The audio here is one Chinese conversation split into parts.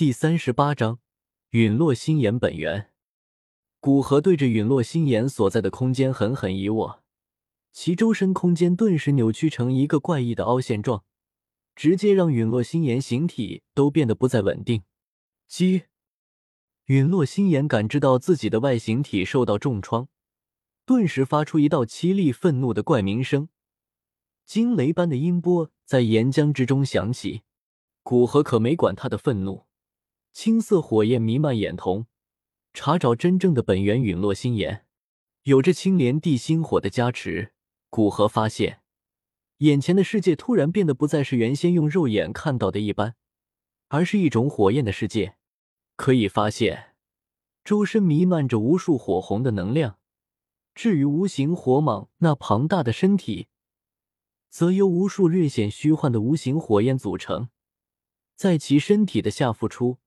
第三十八章陨落心炎本源。古河对着陨落心炎所在的空间狠狠一握，其周身空间顿时扭曲成一个怪异的凹陷状，直接让陨落心炎形体都变得不再稳定。鸡，陨落心炎感知到自己的外形体受到重创，顿时发出一道凄厉愤怒的怪鸣声，惊雷般的音波在岩浆之中响起。古河可没管他的愤怒。青色火焰弥漫眼瞳，查找真正的本源陨落心炎。有着青莲地心火的加持，古河发现眼前的世界突然变得不再是原先用肉眼看到的一般，而是一种火焰的世界。可以发现，周身弥漫着无数火红的能量。至于无形火蟒那庞大的身体，则由无数略显虚幻的无形火焰组成，在其身体的下腹处。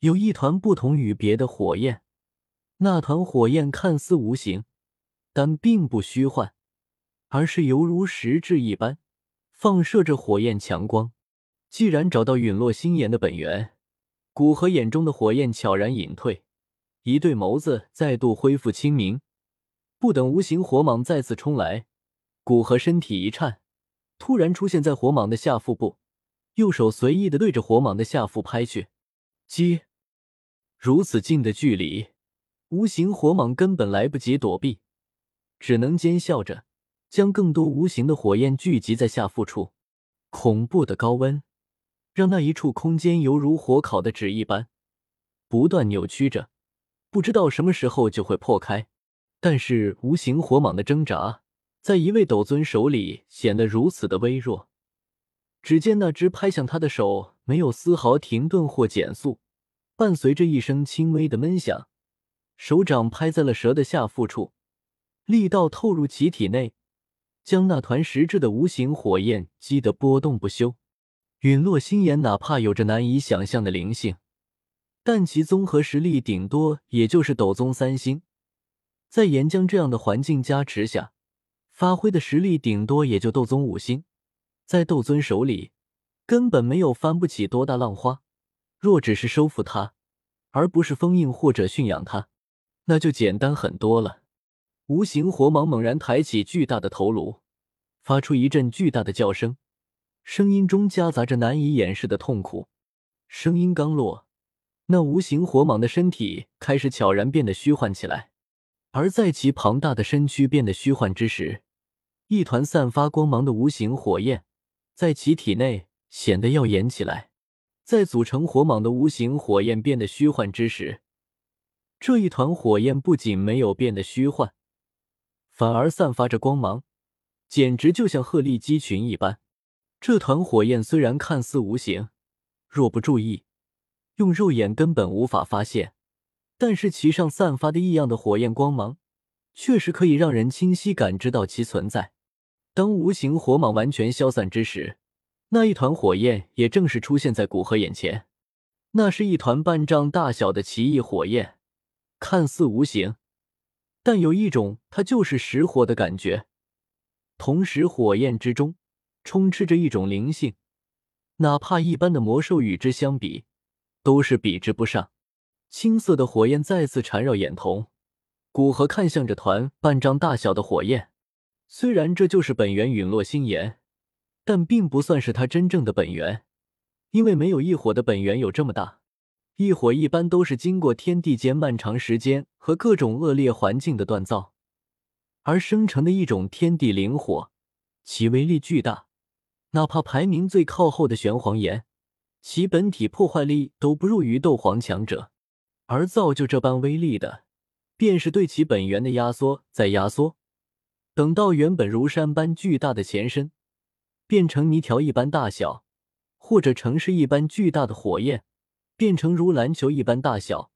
有一团不同于别的火焰，那团火焰看似无形，但并不虚幻，而是犹如实质一般，放射着火焰强光。既然找到陨落心炎的本源，古河眼中的火焰悄然隐退，一对眸子再度恢复清明。不等无形火蟒再次冲来，古河身体一颤，突然出现在火蟒的下腹部，右手随意的对着火蟒的下腹拍去，击！如此近的距离，无形火蟒根本来不及躲避，只能奸笑着将更多无形的火焰聚集在下腹处。恐怖的高温让那一处空间犹如火烤的纸一般，不断扭曲着，不知道什么时候就会破开。但是无形火蟒的挣扎，在一位斗尊手里显得如此的微弱。只见那只拍向他的手没有丝毫停顿或减速。伴随着一声轻微的闷响，手掌拍在了蛇的下腹处，力道透入其体内，将那团实质的无形火焰激得波动不休。陨落心炎哪怕有着难以想象的灵性，但其综合实力顶多也就是斗宗三星，在岩浆这样的环境加持下，发挥的实力顶多也就斗宗五星，在斗尊手里根本没有翻不起多大浪花。若只是收服他，而不是封印或者驯养他，那就简单很多了。无形火蟒猛然抬起巨大的头颅，发出一阵巨大的叫声，声音中夹杂着难以掩饰的痛苦。声音刚落，那无形火蟒的身体开始悄然变得虚幻起来。而在其庞大的身躯变得虚幻之时，一团散发光芒的无形火焰在其体内显得耀眼起来。在组成火蟒的无形火焰变得虚幻之时，这一团火焰不仅没有变得虚幻，反而散发着光芒，简直就像鹤立鸡群一般。这团火焰虽然看似无形，若不注意，用肉眼根本无法发现，但是其上散发的异样的火焰光芒，确实可以让人清晰感知到其存在。当无形火蟒完全消散之时，那一团火焰也正是出现在古河眼前，那是一团半丈大小的奇异火焰，看似无形，但有一种它就是实火的感觉。同时，火焰之中充斥着一种灵性，哪怕一般的魔兽与之相比，都是比之不上。青色的火焰再次缠绕眼瞳，古河看向这团半丈大小的火焰，虽然这就是本源陨落星炎。但并不算是他真正的本源，因为没有异火的本源有这么大。异火一般都是经过天地间漫长时间和各种恶劣环境的锻造而生成的一种天地灵火，其威力巨大，哪怕排名最靠后的玄黄岩，其本体破坏力都不入于斗皇强者。而造就这般威力的，便是对其本源的压缩再压缩，等到原本如山般巨大的前身。变成泥条一般大小，或者城市一般巨大的火焰，变成如篮球一般大小，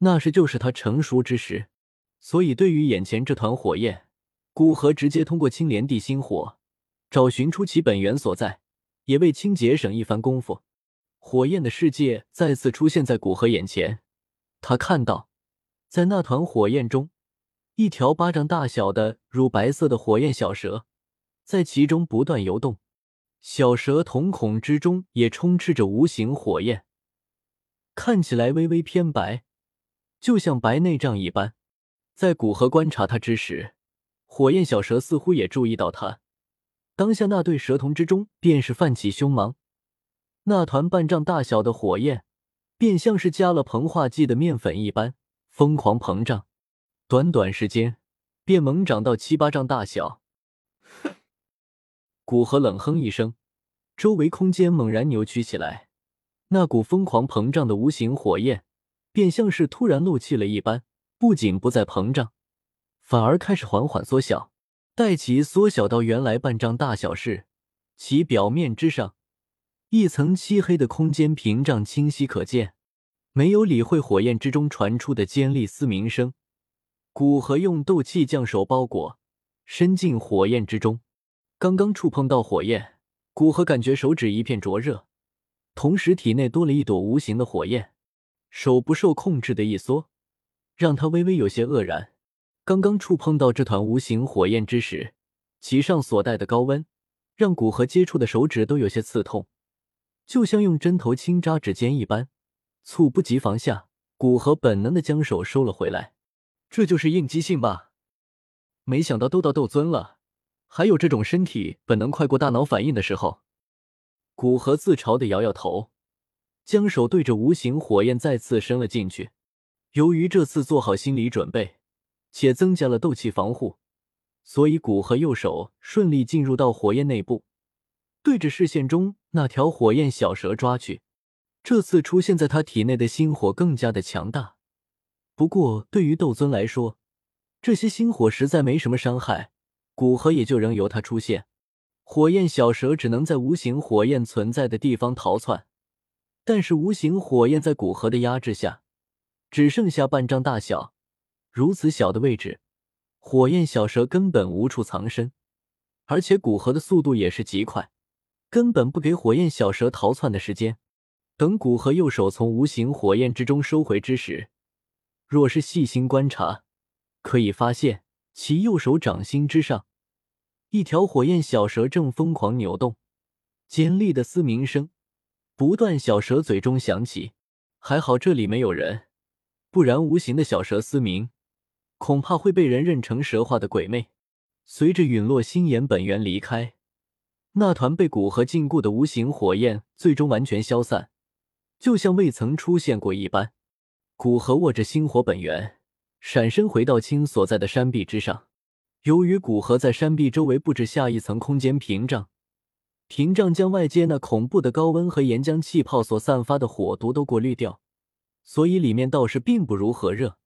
那时就是它成熟之时。所以，对于眼前这团火焰，古河直接通过青莲地心火找寻出其本源所在，也为清节省一番功夫。火焰的世界再次出现在古河眼前，他看到，在那团火焰中，一条巴掌大小的乳白色的火焰小蛇。在其中不断游动，小蛇瞳孔之中也充斥着无形火焰。看起来微微偏白，就像白内障一般。在古河观察他之时，火焰小蛇似乎也注意到他。当下那对蛇瞳之中，便是泛起凶芒。那团半丈大小的火焰，便像是加了膨化剂的面粉一般，疯狂膨胀。短短时间，便猛长到七八丈大小。古河冷哼一声，周围空间猛然扭曲起来，那股疯狂膨胀的无形火焰，便像是突然漏气了一般，不仅不再膨胀，反而开始缓缓缩小。待其缩小到原来半丈大小时，其表面之上，一层漆黑的空间屏障清晰可见。没有理会火焰之中传出的尖利嘶鸣声，古河用斗气将手包裹，伸进火焰之中。刚刚触碰到火焰，古河感觉手指一片灼热，同时体内多了一朵无形的火焰，手不受控制的一缩，让他微微有些愕然。刚刚触碰到这团无形火焰之时，其上所带的高温，让古河接触的手指都有些刺痛，就像用针头轻扎指尖一般。猝不及防下，古河本能的将手收了回来。这就是应激性吧？没想到都到斗尊了，还有这种身体本能快过大脑反应的时候。古河自嘲的摇摇头，将手对着无形火焰再次伸了进去。由于这次做好心理准备。且增加了斗气防护，所以古河右手顺利进入到火焰内部，对着视线中那条火焰小蛇抓去。这次出现在他体内的星火更加的强大，不过对于斗尊来说，这些星火实在没什么伤害，古河也就仍由他出现。火焰小蛇只能在无形火焰存在的地方逃窜，但是无形火焰在古河的压制下，只剩下半张大小。如此小的位置，火焰小蛇根本无处藏身，而且古河的速度也是极快，根本不给火焰小蛇逃窜的时间。等古河右手从无形火焰之中收回之时，若是细心观察，可以发现其右手掌心之上，一条火焰小蛇正疯狂扭动，尖利的嘶鸣声不断，小蛇嘴中响起。还好这里没有人，不然无形的小蛇嘶鸣。恐怕会被人认成蛇化的鬼魅。随着陨落星岩本源离开，那团被古河禁锢的无形火焰最终完全消散，就像未曾出现过一般。古河握着星火本源，闪身回到青所在的山壁之上。由于古河在山壁周围布置下一层空间屏障，屏障将外界那恐怖的高温和岩浆气泡所散发的火毒都过滤掉，所以里面倒是并不如何热。